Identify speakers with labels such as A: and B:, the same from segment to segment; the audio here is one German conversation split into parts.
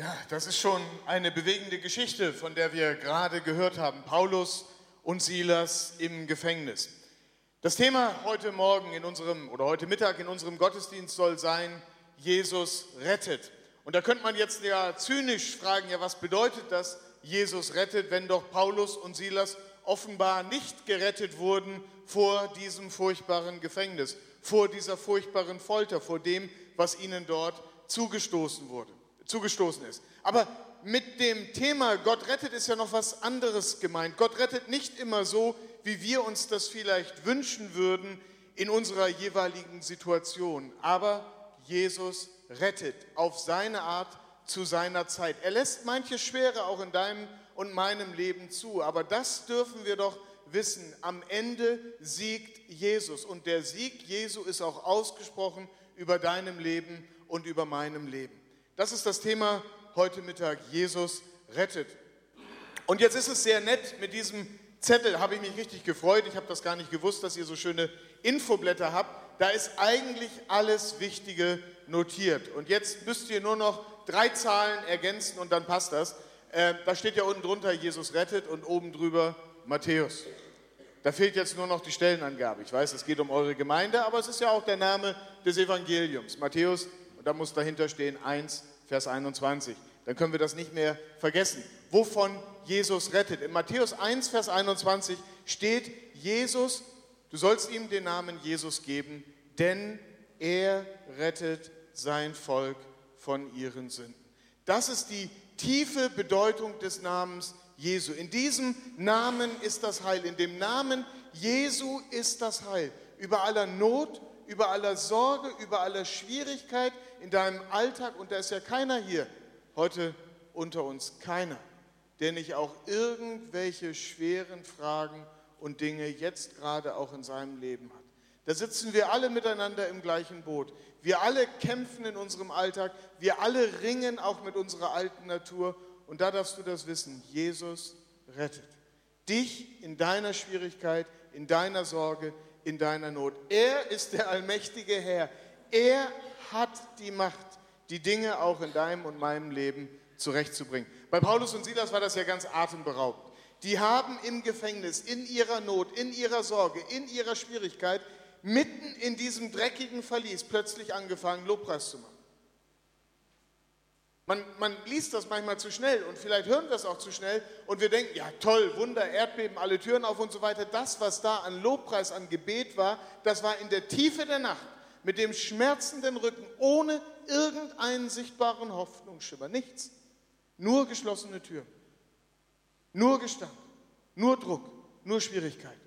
A: Ja, das ist schon eine bewegende Geschichte, von der wir gerade gehört haben. Paulus und Silas im Gefängnis. Das Thema heute Morgen in unserem oder heute Mittag in unserem Gottesdienst soll sein, Jesus rettet. Und da könnte man jetzt ja zynisch fragen, ja, was bedeutet das, Jesus rettet, wenn doch Paulus und Silas offenbar nicht gerettet wurden vor diesem furchtbaren Gefängnis, vor dieser furchtbaren Folter, vor dem, was ihnen dort zugestoßen wurde zugestoßen ist. Aber mit dem Thema Gott rettet ist ja noch was anderes gemeint. Gott rettet nicht immer so, wie wir uns das vielleicht wünschen würden in unserer jeweiligen Situation. Aber Jesus rettet auf seine Art zu seiner Zeit. Er lässt manche Schwere auch in deinem und meinem Leben zu. Aber das dürfen wir doch wissen. Am Ende siegt Jesus. Und der Sieg Jesu ist auch ausgesprochen über deinem Leben und über meinem Leben. Das ist das Thema heute Mittag. Jesus rettet. Und jetzt ist es sehr nett mit diesem Zettel, habe ich mich richtig gefreut. Ich habe das gar nicht gewusst, dass ihr so schöne Infoblätter habt. Da ist eigentlich alles Wichtige notiert. Und jetzt müsst ihr nur noch drei Zahlen ergänzen und dann passt das. Äh, da steht ja unten drunter, Jesus rettet und oben drüber Matthäus. Da fehlt jetzt nur noch die Stellenangabe. Ich weiß, es geht um eure Gemeinde, aber es ist ja auch der Name des Evangeliums. Matthäus, und da muss dahinter stehen 1, Vers 21. Dann können wir das nicht mehr vergessen. Wovon Jesus rettet. In Matthäus 1, Vers 21 steht, Jesus, du sollst ihm den Namen Jesus geben, denn er rettet sein Volk von ihren Sünden. Das ist die tiefe Bedeutung des Namens Jesu. In diesem Namen ist das Heil. In dem Namen Jesu ist das Heil. Über aller Not, über aller Sorge, über aller Schwierigkeit, in deinem Alltag, und da ist ja keiner hier heute unter uns, keiner, der nicht auch irgendwelche schweren Fragen und Dinge jetzt gerade auch in seinem Leben hat. Da sitzen wir alle miteinander im gleichen Boot. Wir alle kämpfen in unserem Alltag. Wir alle ringen auch mit unserer alten Natur. Und da darfst du das wissen. Jesus rettet. Dich in deiner Schwierigkeit, in deiner Sorge, in deiner Not. Er ist der allmächtige Herr. Er hat die Macht, die Dinge auch in deinem und meinem Leben zurechtzubringen. Bei Paulus und Silas war das ja ganz atemberaubend. Die haben im Gefängnis, in ihrer Not, in ihrer Sorge, in ihrer Schwierigkeit, mitten in diesem dreckigen Verlies plötzlich angefangen, Lobpreis zu machen. Man, man, liest das manchmal zu schnell und vielleicht hören wir es auch zu schnell und wir denken, ja toll, Wunder, Erdbeben, alle Türen auf und so weiter. Das, was da an Lobpreis, an Gebet war, das war in der Tiefe der Nacht mit dem schmerzenden Rücken, ohne irgendeinen sichtbaren Hoffnungsschimmer. Nichts. Nur geschlossene Türen. Nur Gestank. Nur Druck. Nur Schwierigkeit.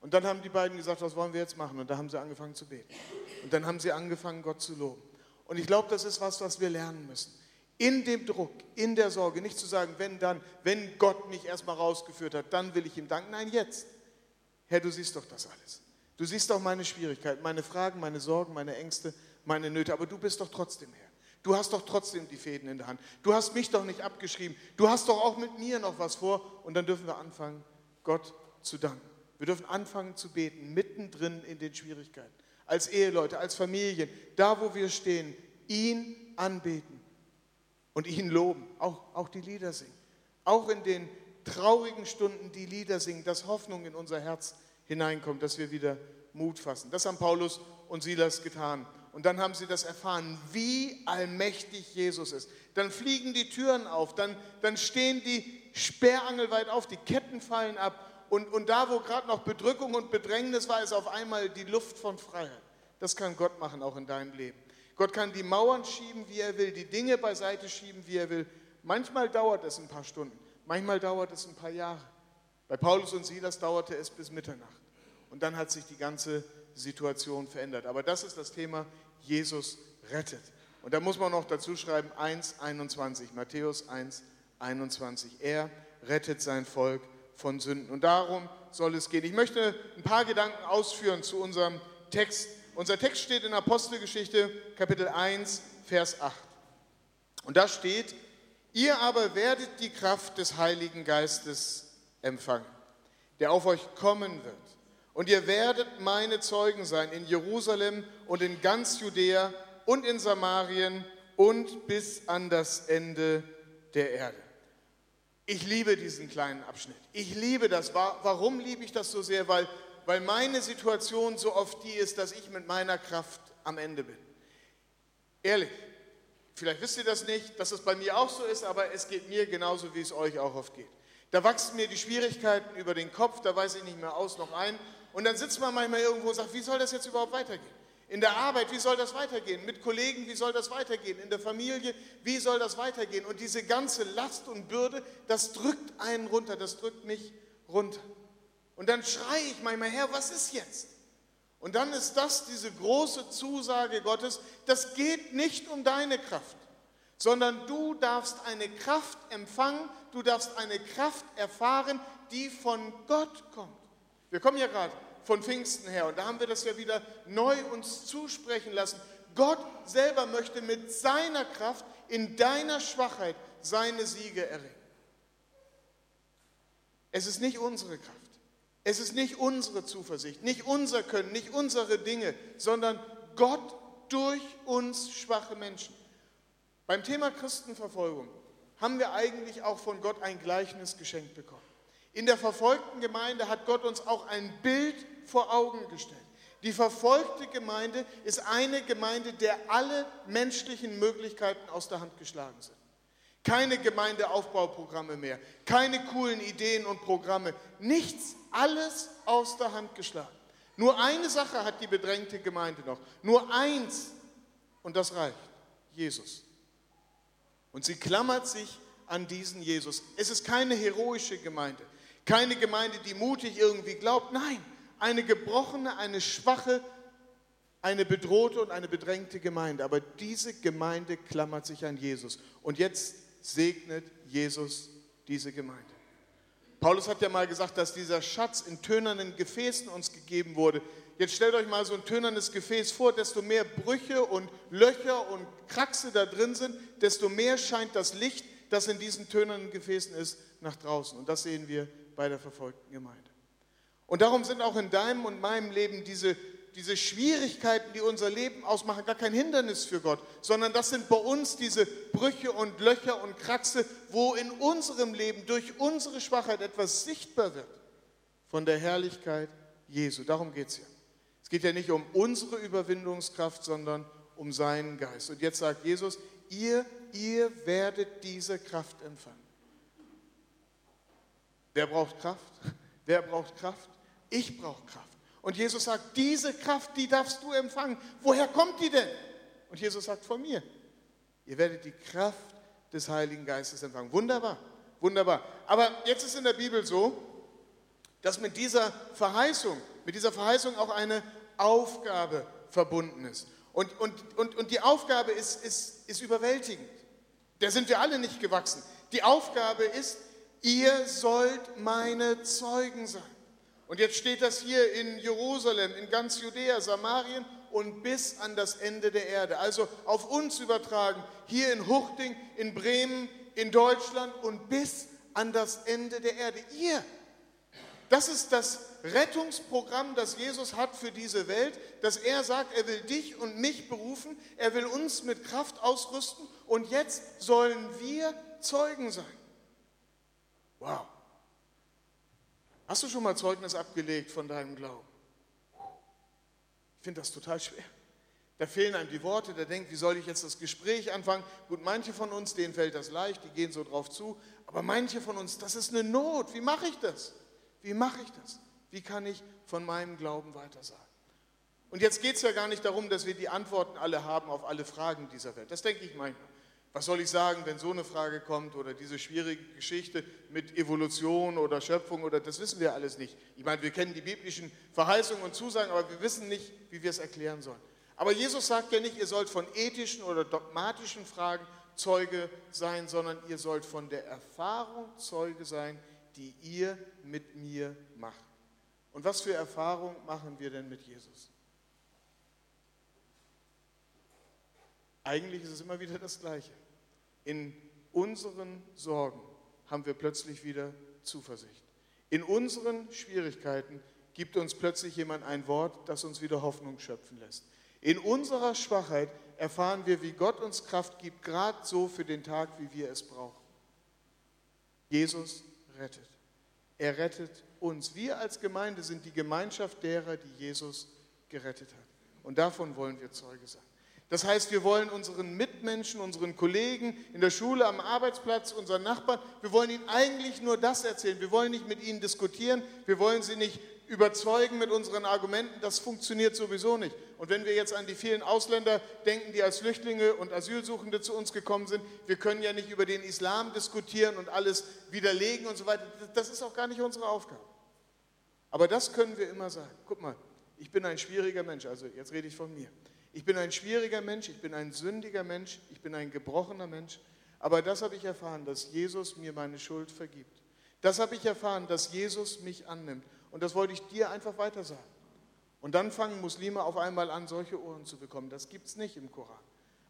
A: Und dann haben die beiden gesagt, was wollen wir jetzt machen? Und da haben sie angefangen zu beten. Und dann haben sie angefangen, Gott zu loben. Und ich glaube, das ist was, was wir lernen müssen. In dem Druck, in der Sorge, nicht zu sagen, wenn dann, wenn Gott mich erstmal rausgeführt hat, dann will ich ihm danken. Nein, jetzt. Herr, du siehst doch das alles. Du siehst auch meine Schwierigkeiten, meine Fragen, meine Sorgen, meine Ängste, meine Nöte, aber du bist doch trotzdem Herr. Du hast doch trotzdem die Fäden in der Hand. Du hast mich doch nicht abgeschrieben. Du hast doch auch mit mir noch was vor. Und dann dürfen wir anfangen, Gott zu danken. Wir dürfen anfangen zu beten, mittendrin in den Schwierigkeiten. Als Eheleute, als Familien, da wo wir stehen, ihn anbeten und ihn loben. Auch, auch die Lieder singen. Auch in den traurigen Stunden die Lieder singen, dass Hoffnung in unser Herz hineinkommt, dass wir wieder Mut fassen. Das haben Paulus und Silas getan. Und dann haben sie das erfahren, wie allmächtig Jesus ist. Dann fliegen die Türen auf, dann, dann stehen die sperrangelweit auf, die Ketten fallen ab. Und, und da, wo gerade noch Bedrückung und Bedrängnis war, ist auf einmal die Luft von Freiheit. Das kann Gott machen, auch in deinem Leben. Gott kann die Mauern schieben, wie er will, die Dinge beiseite schieben, wie er will. Manchmal dauert es ein paar Stunden, manchmal dauert es ein paar Jahre. Bei Paulus und Silas dauerte es bis Mitternacht. Und dann hat sich die ganze Situation verändert. Aber das ist das Thema, Jesus rettet. Und da muss man noch dazu schreiben 1,21, Matthäus 1, 21. Er rettet sein Volk von Sünden. Und darum soll es gehen. Ich möchte ein paar Gedanken ausführen zu unserem Text. Unser Text steht in Apostelgeschichte Kapitel 1, Vers 8. Und da steht, ihr aber werdet die Kraft des Heiligen Geistes empfangen, der auf euch kommen wird. Und ihr werdet meine Zeugen sein in Jerusalem und in ganz Judäa und in Samarien und bis an das Ende der Erde. Ich liebe diesen kleinen Abschnitt. Ich liebe das. Warum liebe ich das so sehr? Weil, weil meine Situation so oft die ist, dass ich mit meiner Kraft am Ende bin. Ehrlich, vielleicht wisst ihr das nicht, dass es bei mir auch so ist, aber es geht mir genauso, wie es euch auch oft geht. Da wachsen mir die Schwierigkeiten über den Kopf, da weiß ich nicht mehr aus noch ein. Und dann sitzt man manchmal irgendwo und sagt, wie soll das jetzt überhaupt weitergehen? In der Arbeit, wie soll das weitergehen? Mit Kollegen, wie soll das weitergehen? In der Familie, wie soll das weitergehen? Und diese ganze Last und Bürde, das drückt einen runter, das drückt mich runter. Und dann schreie ich manchmal, Herr, was ist jetzt? Und dann ist das diese große Zusage Gottes, das geht nicht um deine Kraft, sondern du darfst eine Kraft empfangen, du darfst eine Kraft erfahren, die von Gott kommt. Wir kommen ja gerade von Pfingsten her. Und da haben wir das ja wieder neu uns zusprechen lassen. Gott selber möchte mit seiner Kraft in deiner Schwachheit seine Siege erringen. Es ist nicht unsere Kraft. Es ist nicht unsere Zuversicht, nicht unser Können, nicht unsere Dinge, sondern Gott durch uns schwache Menschen. Beim Thema Christenverfolgung haben wir eigentlich auch von Gott ein Gleichnis geschenkt bekommen. In der verfolgten Gemeinde hat Gott uns auch ein Bild vor Augen gestellt. Die verfolgte Gemeinde ist eine Gemeinde, der alle menschlichen Möglichkeiten aus der Hand geschlagen sind. Keine Gemeindeaufbauprogramme mehr, keine coolen Ideen und Programme, nichts, alles aus der Hand geschlagen. Nur eine Sache hat die bedrängte Gemeinde noch, nur eins und das reicht, Jesus. Und sie klammert sich an diesen Jesus. Es ist keine heroische Gemeinde, keine Gemeinde, die mutig irgendwie glaubt, nein, eine gebrochene, eine schwache, eine bedrohte und eine bedrängte Gemeinde. Aber diese Gemeinde klammert sich an Jesus. Und jetzt segnet Jesus diese Gemeinde. Paulus hat ja mal gesagt, dass dieser Schatz in tönernen Gefäßen uns gegeben wurde. Jetzt stellt euch mal so ein tönernes Gefäß vor, desto mehr Brüche und Löcher und Kraxe da drin sind, desto mehr scheint das Licht, das in diesen tönernen Gefäßen ist, nach draußen. Und das sehen wir bei der verfolgten Gemeinde. Und darum sind auch in deinem und meinem Leben diese, diese Schwierigkeiten, die unser Leben ausmachen, gar kein Hindernis für Gott, sondern das sind bei uns diese Brüche und Löcher und Kraxe, wo in unserem Leben durch unsere Schwachheit etwas sichtbar wird von der Herrlichkeit Jesu. Darum geht es ja. Es geht ja nicht um unsere Überwindungskraft, sondern um seinen Geist. Und jetzt sagt Jesus, ihr, ihr werdet diese Kraft empfangen. Wer braucht Kraft? Wer braucht Kraft? Ich brauche Kraft. Und Jesus sagt, diese Kraft, die darfst du empfangen. Woher kommt die denn? Und Jesus sagt, von mir. Ihr werdet die Kraft des Heiligen Geistes empfangen. Wunderbar, wunderbar. Aber jetzt ist in der Bibel so, dass mit dieser Verheißung, mit dieser Verheißung auch eine Aufgabe verbunden ist. Und, und, und, und die Aufgabe ist, ist, ist überwältigend. Der sind wir alle nicht gewachsen. Die Aufgabe ist, ihr sollt meine Zeugen sein. Und jetzt steht das hier in Jerusalem, in ganz Judäa, Samarien und bis an das Ende der Erde. Also auf uns übertragen, hier in Huchting, in Bremen, in Deutschland und bis an das Ende der Erde. Ihr, das ist das Rettungsprogramm, das Jesus hat für diese Welt, dass er sagt, er will dich und mich berufen, er will uns mit Kraft ausrüsten und jetzt sollen wir Zeugen sein. Wow. Hast du schon mal Zeugnis abgelegt von deinem Glauben? Ich finde das total schwer. Da fehlen einem die Worte, der denkt, wie soll ich jetzt das Gespräch anfangen? Gut, manche von uns, denen fällt das leicht, die gehen so drauf zu, aber manche von uns, das ist eine Not. Wie mache ich das? Wie mache ich das? Wie kann ich von meinem Glauben weitersagen? Und jetzt geht es ja gar nicht darum, dass wir die Antworten alle haben auf alle Fragen dieser Welt. Das denke ich manchmal. Was soll ich sagen, wenn so eine Frage kommt oder diese schwierige Geschichte mit Evolution oder Schöpfung oder das wissen wir alles nicht. Ich meine, wir kennen die biblischen Verheißungen und Zusagen, aber wir wissen nicht, wie wir es erklären sollen. Aber Jesus sagt ja nicht, ihr sollt von ethischen oder dogmatischen Fragen Zeuge sein, sondern ihr sollt von der Erfahrung Zeuge sein, die ihr mit mir macht. Und was für Erfahrung machen wir denn mit Jesus? Eigentlich ist es immer wieder das Gleiche. In unseren Sorgen haben wir plötzlich wieder Zuversicht. In unseren Schwierigkeiten gibt uns plötzlich jemand ein Wort, das uns wieder Hoffnung schöpfen lässt. In unserer Schwachheit erfahren wir, wie Gott uns Kraft gibt, gerade so für den Tag, wie wir es brauchen. Jesus rettet. Er rettet uns. Wir als Gemeinde sind die Gemeinschaft derer, die Jesus gerettet hat. Und davon wollen wir Zeuge sein. Das heißt, wir wollen unseren Mitmenschen, unseren Kollegen in der Schule, am Arbeitsplatz, unseren Nachbarn, wir wollen ihnen eigentlich nur das erzählen. Wir wollen nicht mit ihnen diskutieren, wir wollen sie nicht überzeugen mit unseren Argumenten, das funktioniert sowieso nicht. Und wenn wir jetzt an die vielen Ausländer denken, die als Flüchtlinge und Asylsuchende zu uns gekommen sind, wir können ja nicht über den Islam diskutieren und alles widerlegen und so weiter. Das ist auch gar nicht unsere Aufgabe. Aber das können wir immer sagen. Guck mal, ich bin ein schwieriger Mensch, also jetzt rede ich von mir. Ich bin ein schwieriger Mensch, ich bin ein sündiger Mensch, ich bin ein gebrochener Mensch. Aber das habe ich erfahren, dass Jesus mir meine Schuld vergibt. Das habe ich erfahren, dass Jesus mich annimmt. Und das wollte ich dir einfach weiter sagen. Und dann fangen Muslime auf einmal an, solche Ohren zu bekommen. Das gibt es nicht im Koran.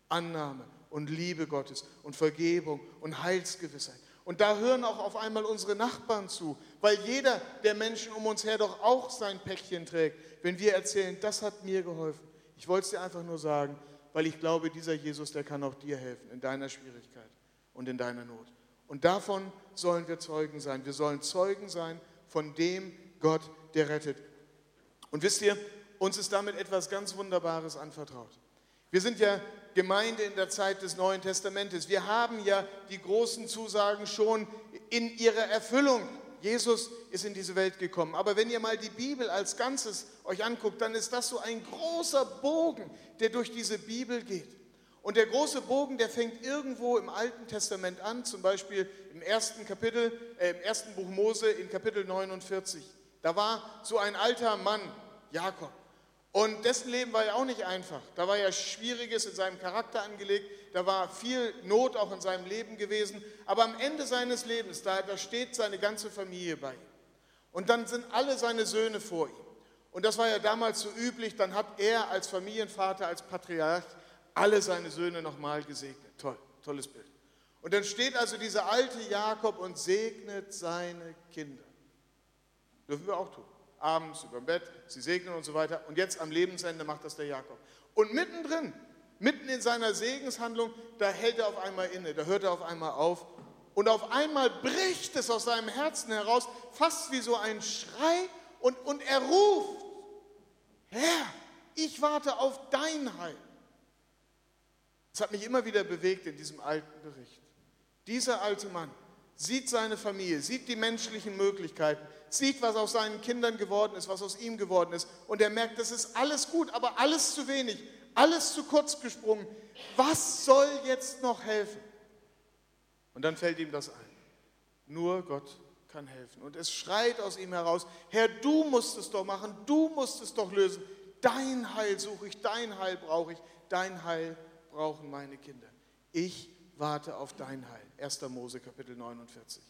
A: Annahme und Liebe Gottes und Vergebung und Heilsgewissheit. Und da hören auch auf einmal unsere Nachbarn zu, weil jeder der Menschen um uns her doch auch sein Päckchen trägt, wenn wir erzählen, das hat mir geholfen. Ich wollte es dir einfach nur sagen, weil ich glaube, dieser Jesus, der kann auch dir helfen in deiner Schwierigkeit und in deiner Not. Und davon sollen wir Zeugen sein. Wir sollen Zeugen sein von dem Gott, der rettet. Und wisst ihr, uns ist damit etwas ganz Wunderbares anvertraut. Wir sind ja Gemeinde in der Zeit des Neuen Testamentes. Wir haben ja die großen Zusagen schon in ihrer Erfüllung Jesus ist in diese Welt gekommen. Aber wenn ihr mal die Bibel als Ganzes euch anguckt, dann ist das so ein großer Bogen, der durch diese Bibel geht. Und der große Bogen, der fängt irgendwo im Alten Testament an, zum Beispiel im ersten Kapitel, äh, im ersten Buch Mose in Kapitel 49. Da war so ein alter Mann, Jakob. Und dessen Leben war ja auch nicht einfach. Da war ja Schwieriges in seinem Charakter angelegt, da war viel Not auch in seinem Leben gewesen. Aber am Ende seines Lebens, da, da steht seine ganze Familie bei ihm. Und dann sind alle seine Söhne vor ihm. Und das war ja damals so üblich, dann hat er als Familienvater, als Patriarch alle seine Söhne nochmal gesegnet. Toll, tolles Bild. Und dann steht also dieser alte Jakob und segnet seine Kinder. Dürfen wir auch tun abends über dem Bett, sie segnen und so weiter. Und jetzt am Lebensende macht das der Jakob. Und mittendrin, mitten in seiner Segenshandlung, da hält er auf einmal inne, da hört er auf einmal auf. Und auf einmal bricht es aus seinem Herzen heraus, fast wie so ein Schrei. Und, und er ruft, Herr, ich warte auf dein Heil. Das hat mich immer wieder bewegt in diesem alten Bericht. Dieser alte Mann sieht seine Familie, sieht die menschlichen Möglichkeiten, sieht, was aus seinen Kindern geworden ist, was aus ihm geworden ist. Und er merkt, das ist alles gut, aber alles zu wenig, alles zu kurz gesprungen. Was soll jetzt noch helfen? Und dann fällt ihm das ein. Nur Gott kann helfen. Und es schreit aus ihm heraus, Herr, du musst es doch machen, du musst es doch lösen. Dein Heil suche ich, dein Heil brauche ich, dein Heil brauchen meine Kinder. Ich warte auf dein Heil. 1. Mose Kapitel 49.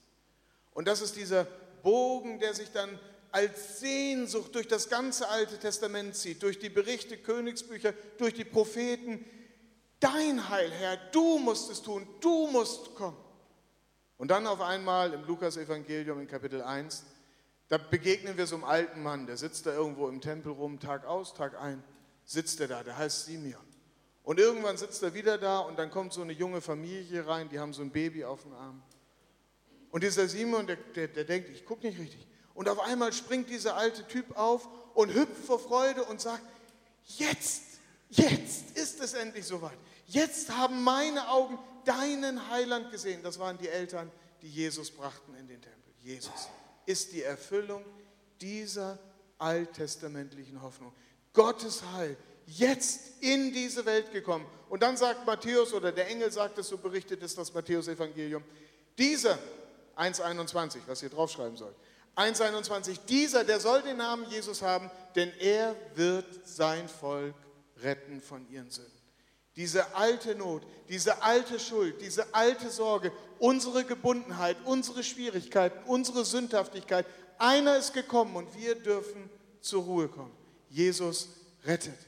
A: Und das ist dieser Bogen, der sich dann als Sehnsucht durch das ganze Alte Testament zieht, durch die Berichte, Königsbücher, durch die Propheten. Dein Heil, Herr, du musst es tun, du musst kommen. Und dann auf einmal im Lukas-Evangelium in Kapitel 1, da begegnen wir so einem alten Mann, der sitzt da irgendwo im Tempel rum, Tag aus, Tag ein, sitzt er da, der heißt Simeon. Und irgendwann sitzt er wieder da und dann kommt so eine junge Familie rein, die haben so ein Baby auf dem Arm. Und dieser Simon, der, der, der denkt, ich gucke nicht richtig. Und auf einmal springt dieser alte Typ auf und hüpft vor Freude und sagt, jetzt, jetzt ist es endlich soweit. Jetzt haben meine Augen deinen Heiland gesehen. Das waren die Eltern, die Jesus brachten in den Tempel. Jesus ist die Erfüllung dieser alttestamentlichen Hoffnung. Gottes Heil jetzt in diese Welt gekommen. Und dann sagt Matthäus, oder der Engel sagt es, so berichtet ist das Matthäus-Evangelium, dieser 1,21, was ihr draufschreiben sollt. 1,21, dieser, der soll den Namen Jesus haben, denn er wird sein Volk retten von ihren Sünden. Diese alte Not, diese alte Schuld, diese alte Sorge, unsere Gebundenheit, unsere Schwierigkeiten, unsere Sündhaftigkeit, einer ist gekommen und wir dürfen zur Ruhe kommen. Jesus rettet.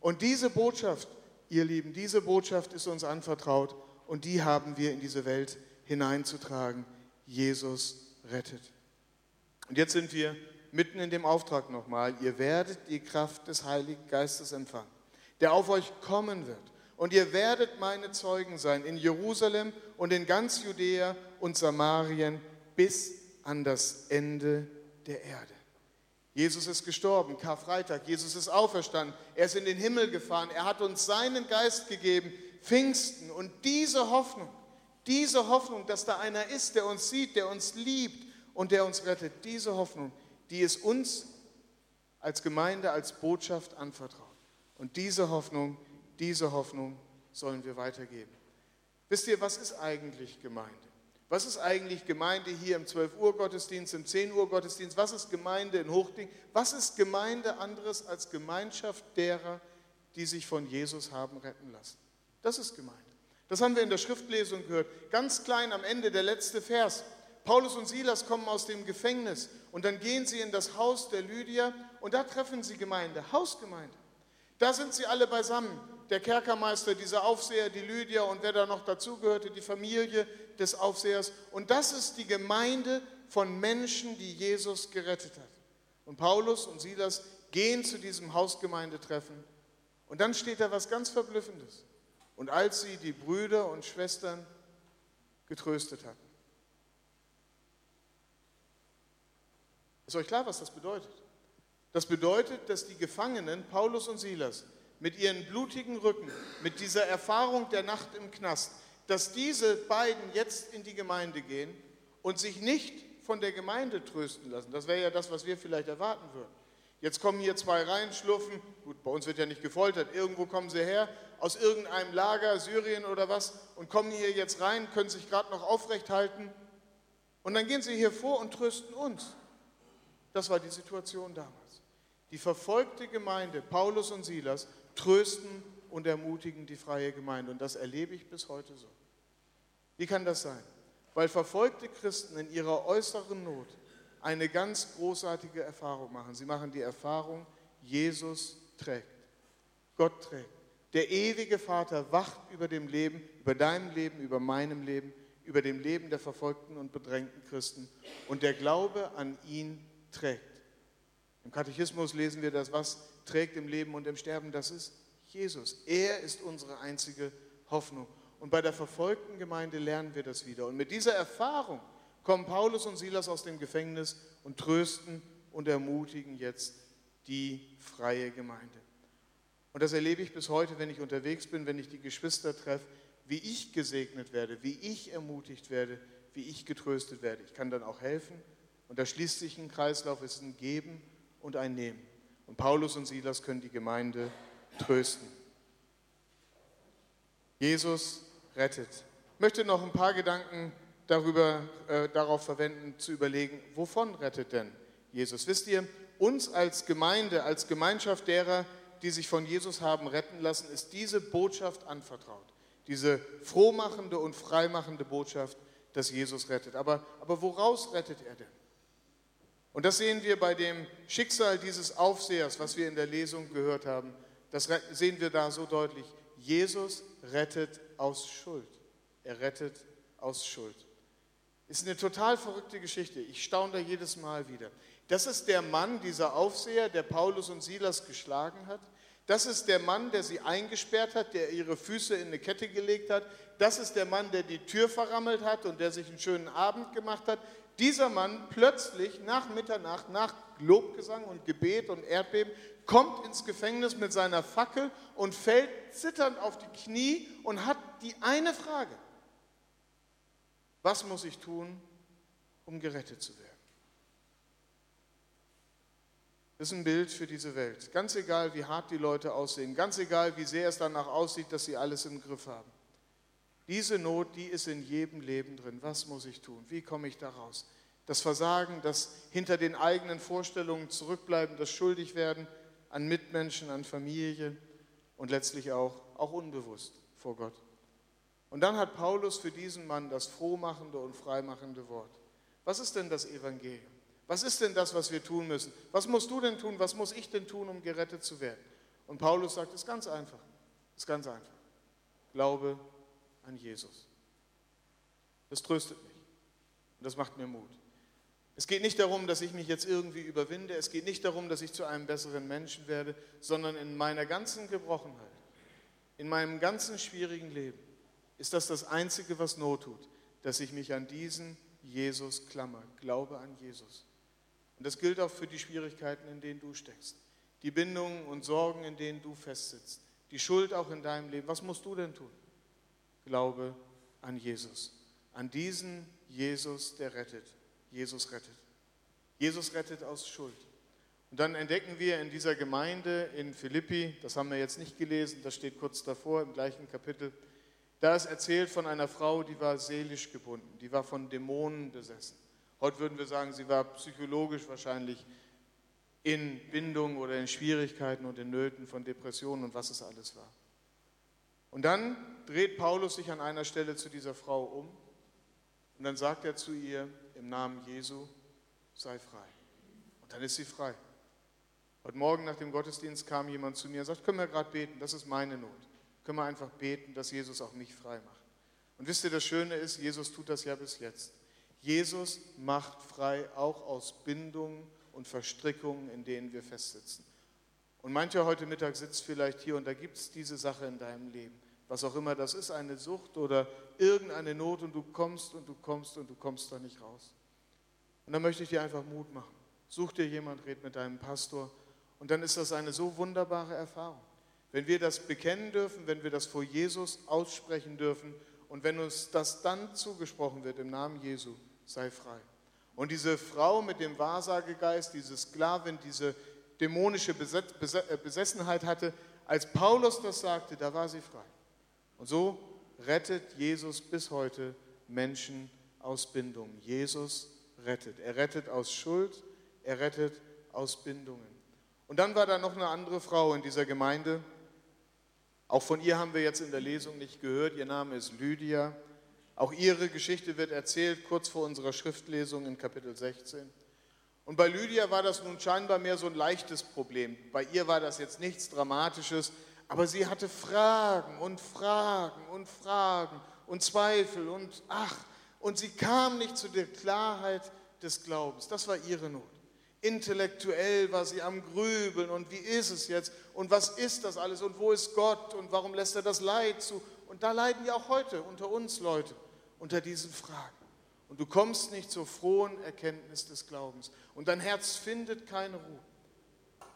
A: Und diese Botschaft, ihr Lieben, diese Botschaft ist uns anvertraut und die haben wir in diese Welt hineinzutragen. Jesus rettet. Und jetzt sind wir mitten in dem Auftrag nochmal. Ihr werdet die Kraft des Heiligen Geistes empfangen, der auf euch kommen wird. Und ihr werdet meine Zeugen sein in Jerusalem und in ganz Judäa und Samarien bis an das Ende der Erde. Jesus ist gestorben, Karfreitag. Jesus ist auferstanden. Er ist in den Himmel gefahren. Er hat uns seinen Geist gegeben, Pfingsten. Und diese Hoffnung, diese Hoffnung, dass da einer ist, der uns sieht, der uns liebt und der uns rettet, diese Hoffnung, die ist uns als Gemeinde, als Botschaft anvertraut. Und diese Hoffnung, diese Hoffnung sollen wir weitergeben. Wisst ihr, was ist eigentlich Gemeinde? Was ist eigentlich Gemeinde hier im 12 Uhr Gottesdienst, im 10 Uhr Gottesdienst? Was ist Gemeinde in Hochding? Was ist Gemeinde anderes als Gemeinschaft derer, die sich von Jesus haben retten lassen? Das ist Gemeinde. Das haben wir in der Schriftlesung gehört. Ganz klein am Ende, der letzte Vers. Paulus und Silas kommen aus dem Gefängnis und dann gehen sie in das Haus der Lydia und da treffen sie Gemeinde, Hausgemeinde. Da sind sie alle beisammen. Der Kerkermeister, dieser Aufseher, die Lydia und wer da noch dazugehörte, die Familie des Aufsehers. Und das ist die Gemeinde von Menschen, die Jesus gerettet hat. Und Paulus und Silas gehen zu diesem Hausgemeindetreffen. Und dann steht da was ganz Verblüffendes. Und als sie die Brüder und Schwestern getröstet hatten. Ist euch klar, was das bedeutet? Das bedeutet, dass die Gefangenen, Paulus und Silas, mit ihren blutigen Rücken, mit dieser Erfahrung der Nacht im Knast, dass diese beiden jetzt in die Gemeinde gehen und sich nicht von der Gemeinde trösten lassen. Das wäre ja das, was wir vielleicht erwarten würden. Jetzt kommen hier zwei rein, schlurfen, gut, bei uns wird ja nicht gefoltert, irgendwo kommen sie her, aus irgendeinem Lager, Syrien oder was, und kommen hier jetzt rein, können sich gerade noch aufrecht halten. Und dann gehen sie hier vor und trösten uns. Das war die Situation damals. Die verfolgte Gemeinde, Paulus und Silas, trösten und ermutigen die freie Gemeinde. Und das erlebe ich bis heute so. Wie kann das sein? Weil verfolgte Christen in ihrer äußeren Not eine ganz großartige Erfahrung machen. Sie machen die Erfahrung, Jesus trägt. Gott trägt. Der ewige Vater wacht über dem Leben, über deinem Leben, über meinem Leben, über dem Leben der verfolgten und bedrängten Christen. Und der Glaube an ihn trägt. Im Katechismus lesen wir das, was trägt im Leben und im Sterben, das ist Jesus. Er ist unsere einzige Hoffnung. Und bei der verfolgten Gemeinde lernen wir das wieder. Und mit dieser Erfahrung kommen Paulus und Silas aus dem Gefängnis und trösten und ermutigen jetzt die freie Gemeinde. Und das erlebe ich bis heute, wenn ich unterwegs bin, wenn ich die Geschwister treffe, wie ich gesegnet werde, wie ich ermutigt werde, wie ich getröstet werde. Ich kann dann auch helfen. Und da schließt sich ein Kreislauf, es ist ein Geben und ein Nehmen. Und Paulus und Silas können die Gemeinde trösten. Jesus rettet. Ich möchte noch ein paar Gedanken darüber, äh, darauf verwenden, zu überlegen, wovon rettet denn Jesus? Wisst ihr, uns als Gemeinde, als Gemeinschaft derer, die sich von Jesus haben retten lassen, ist diese Botschaft anvertraut. Diese frohmachende und freimachende Botschaft, dass Jesus rettet. Aber, aber woraus rettet er denn? Und das sehen wir bei dem Schicksal dieses Aufsehers, was wir in der Lesung gehört haben. Das sehen wir da so deutlich. Jesus rettet aus Schuld. Er rettet aus Schuld. Ist eine total verrückte Geschichte. Ich staune da jedes Mal wieder. Das ist der Mann, dieser Aufseher, der Paulus und Silas geschlagen hat. Das ist der Mann, der sie eingesperrt hat, der ihre Füße in eine Kette gelegt hat. Das ist der Mann, der die Tür verrammelt hat und der sich einen schönen Abend gemacht hat dieser Mann plötzlich nach Mitternacht, nach Lobgesang und Gebet und Erdbeben, kommt ins Gefängnis mit seiner Fackel und fällt zitternd auf die Knie und hat die eine Frage. Was muss ich tun, um gerettet zu werden? Das ist ein Bild für diese Welt. Ganz egal, wie hart die Leute aussehen, ganz egal, wie sehr es danach aussieht, dass sie alles im Griff haben. Diese Not, die ist in jedem Leben drin. Was muss ich tun? Wie komme ich da raus? Das Versagen, das hinter den eigenen Vorstellungen zurückbleiben, das Schuldigwerden an Mitmenschen, an Familie und letztlich auch, auch unbewusst vor Gott. Und dann hat Paulus für diesen Mann das frohmachende und freimachende Wort. Was ist denn das Evangelium? Was ist denn das, was wir tun müssen? Was musst du denn tun? Was muss ich denn tun, um gerettet zu werden? Und Paulus sagt, es ist ganz einfach. Es ist ganz einfach. Glaube an Jesus. Das tröstet mich und das macht mir Mut. Es geht nicht darum, dass ich mich jetzt irgendwie überwinde, es geht nicht darum, dass ich zu einem besseren Menschen werde, sondern in meiner ganzen Gebrochenheit, in meinem ganzen schwierigen Leben ist das das Einzige, was Not tut, dass ich mich an diesen Jesus Klammer. Glaube an Jesus. Und das gilt auch für die Schwierigkeiten, in denen du steckst. Die Bindungen und Sorgen, in denen du festsitzt. Die Schuld auch in deinem Leben. Was musst du denn tun? Glaube an Jesus. An diesen Jesus, der rettet. Jesus rettet. Jesus rettet aus Schuld. Und dann entdecken wir in dieser Gemeinde in Philippi, das haben wir jetzt nicht gelesen, das steht kurz davor im gleichen Kapitel, da ist erzählt von einer Frau, die war seelisch gebunden, die war von Dämonen besessen. Heute würden wir sagen, sie war psychologisch wahrscheinlich in Bindung oder in Schwierigkeiten und in Nöten von Depressionen und was es alles war. Und dann dreht Paulus sich an einer Stelle zu dieser Frau um und dann sagt er zu ihr im Namen Jesu, sei frei. Und dann ist sie frei. Heute Morgen nach dem Gottesdienst kam jemand zu mir und sagt, können wir gerade beten, das ist meine Not. Können wir einfach beten, dass Jesus auch mich frei macht. Und wisst ihr, das Schöne ist, Jesus tut das ja bis jetzt. Jesus macht frei auch aus Bindungen und Verstrickungen, in denen wir festsitzen. Und mancher heute Mittag sitzt vielleicht hier und da gibt es diese Sache in deinem Leben. Was auch immer das ist, eine Sucht oder irgendeine Not und du kommst und du kommst und du kommst da nicht raus. Und dann möchte ich dir einfach Mut machen. Such dir jemand, red mit deinem Pastor und dann ist das eine so wunderbare Erfahrung. Wenn wir das bekennen dürfen, wenn wir das vor Jesus aussprechen dürfen und wenn uns das dann zugesprochen wird im Namen Jesu, sei frei. Und diese Frau mit dem Wahrsagegeist, diese Sklavin, diese dämonische äh, Besessenheit hatte, als Paulus das sagte, da war sie frei. Und so rettet Jesus bis heute Menschen aus Bindungen. Jesus rettet. Er rettet aus Schuld, er rettet aus Bindungen. Und dann war da noch eine andere Frau in dieser Gemeinde. Auch von ihr haben wir jetzt in der Lesung nicht gehört. Ihr Name ist Lydia. Auch ihre Geschichte wird erzählt kurz vor unserer Schriftlesung in Kapitel 16. Und bei Lydia war das nun scheinbar mehr so ein leichtes Problem. Bei ihr war das jetzt nichts Dramatisches, aber sie hatte Fragen und Fragen und Fragen und Zweifel und ach, und sie kam nicht zu der Klarheit des Glaubens. Das war ihre Not. Intellektuell war sie am Grübeln und wie ist es jetzt und was ist das alles und wo ist Gott und warum lässt er das Leid zu? Und da leiden ja auch heute unter uns Leute unter diesen Fragen. Und du kommst nicht zur frohen Erkenntnis des Glaubens und dein Herz findet keine Ruhe.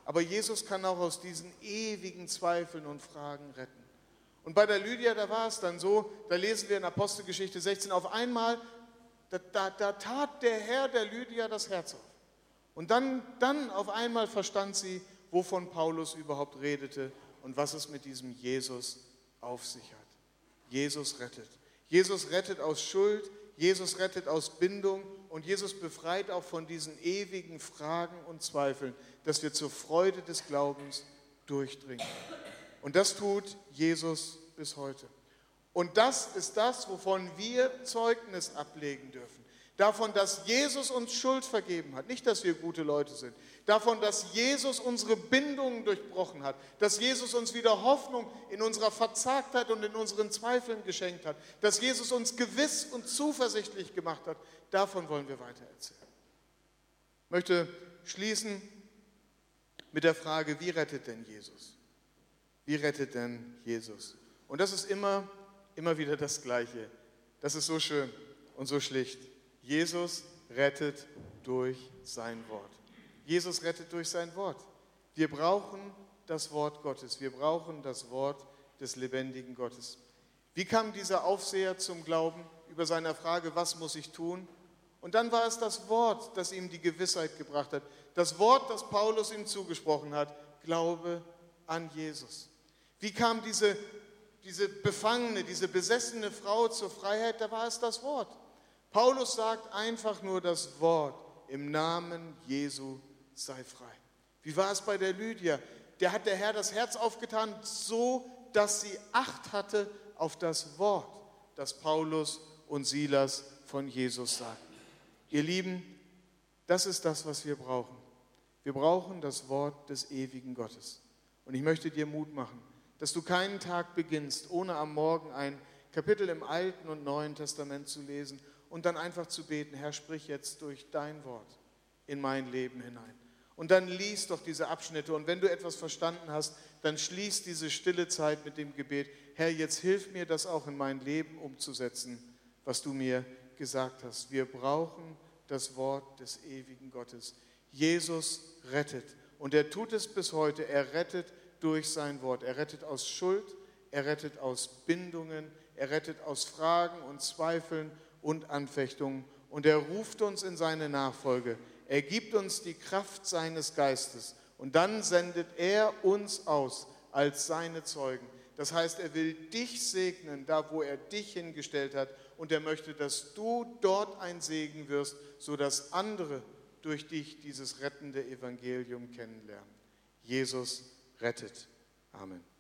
A: Aber Jesus kann auch aus diesen ewigen Zweifeln und Fragen retten. Und bei der Lydia, da war es dann so, da lesen wir in Apostelgeschichte 16, auf einmal, da, da, da tat der Herr der Lydia das Herz auf. Und dann, dann auf einmal verstand sie, wovon Paulus überhaupt redete und was es mit diesem Jesus auf sich hat. Jesus rettet. Jesus rettet aus Schuld, Jesus rettet aus Bindung und Jesus befreit auch von diesen ewigen Fragen und Zweifeln, dass wir zur Freude des Glaubens durchdringen. Und das tut Jesus bis heute. Und das ist das, wovon wir Zeugnis ablegen dürfen. Davon, dass Jesus uns Schuld vergeben hat. Nicht, dass wir gute Leute sind. Davon, dass Jesus unsere Bindungen durchbrochen hat. Dass Jesus uns wieder Hoffnung in unserer Verzagtheit und in unseren Zweifeln geschenkt hat. Dass Jesus uns gewiss und zuversichtlich gemacht hat. Davon wollen wir weiter erzählen. Ich möchte schließen mit der Frage, wie rettet denn Jesus? Wie rettet denn Jesus? Und das ist immer, immer wieder das Gleiche. Das ist so schön und so schlicht. Jesus rettet durch sein Wort. Jesus rettet durch sein Wort. Wir brauchen das Wort Gottes. Wir brauchen das Wort des lebendigen Gottes. Wie kam dieser Aufseher zum Glauben über seine Frage, was muss ich tun? Und dann war es das Wort, das ihm die Gewissheit gebracht hat. Das Wort, das Paulus ihm zugesprochen hat, Glaube an Jesus. Wie kam diese, diese befangene, diese besessene Frau zur Freiheit? Da war es das Wort. Paulus sagt einfach nur das Wort, im Namen Jesu sei frei. Wie war es bei der Lydia? Der hat der Herr das Herz aufgetan, so dass sie Acht hatte auf das Wort, das Paulus und Silas von Jesus sagten. Ihr Lieben, das ist das, was wir brauchen. Wir brauchen das Wort des ewigen Gottes. Und ich möchte dir Mut machen, dass du keinen Tag beginnst, ohne am Morgen ein Kapitel im Alten und Neuen Testament zu lesen und dann einfach zu beten, Herr, sprich jetzt durch dein Wort in mein Leben hinein. Und dann lies doch diese Abschnitte und wenn du etwas verstanden hast, dann schließ diese stille Zeit mit dem Gebet, Herr, jetzt hilf mir das auch in mein Leben umzusetzen, was du mir gesagt hast. Wir brauchen das Wort des ewigen Gottes. Jesus rettet. Und er tut es bis heute. Er rettet durch sein Wort. Er rettet aus Schuld, er rettet aus Bindungen, er rettet aus Fragen und Zweifeln und Anfechtungen. Und er ruft uns in seine Nachfolge. Er gibt uns die Kraft seines Geistes. Und dann sendet er uns aus als seine Zeugen. Das heißt, er will dich segnen, da wo er dich hingestellt hat. Und er möchte, dass du dort ein Segen wirst, sodass andere durch dich dieses rettende Evangelium kennenlernen. Jesus rettet. Amen.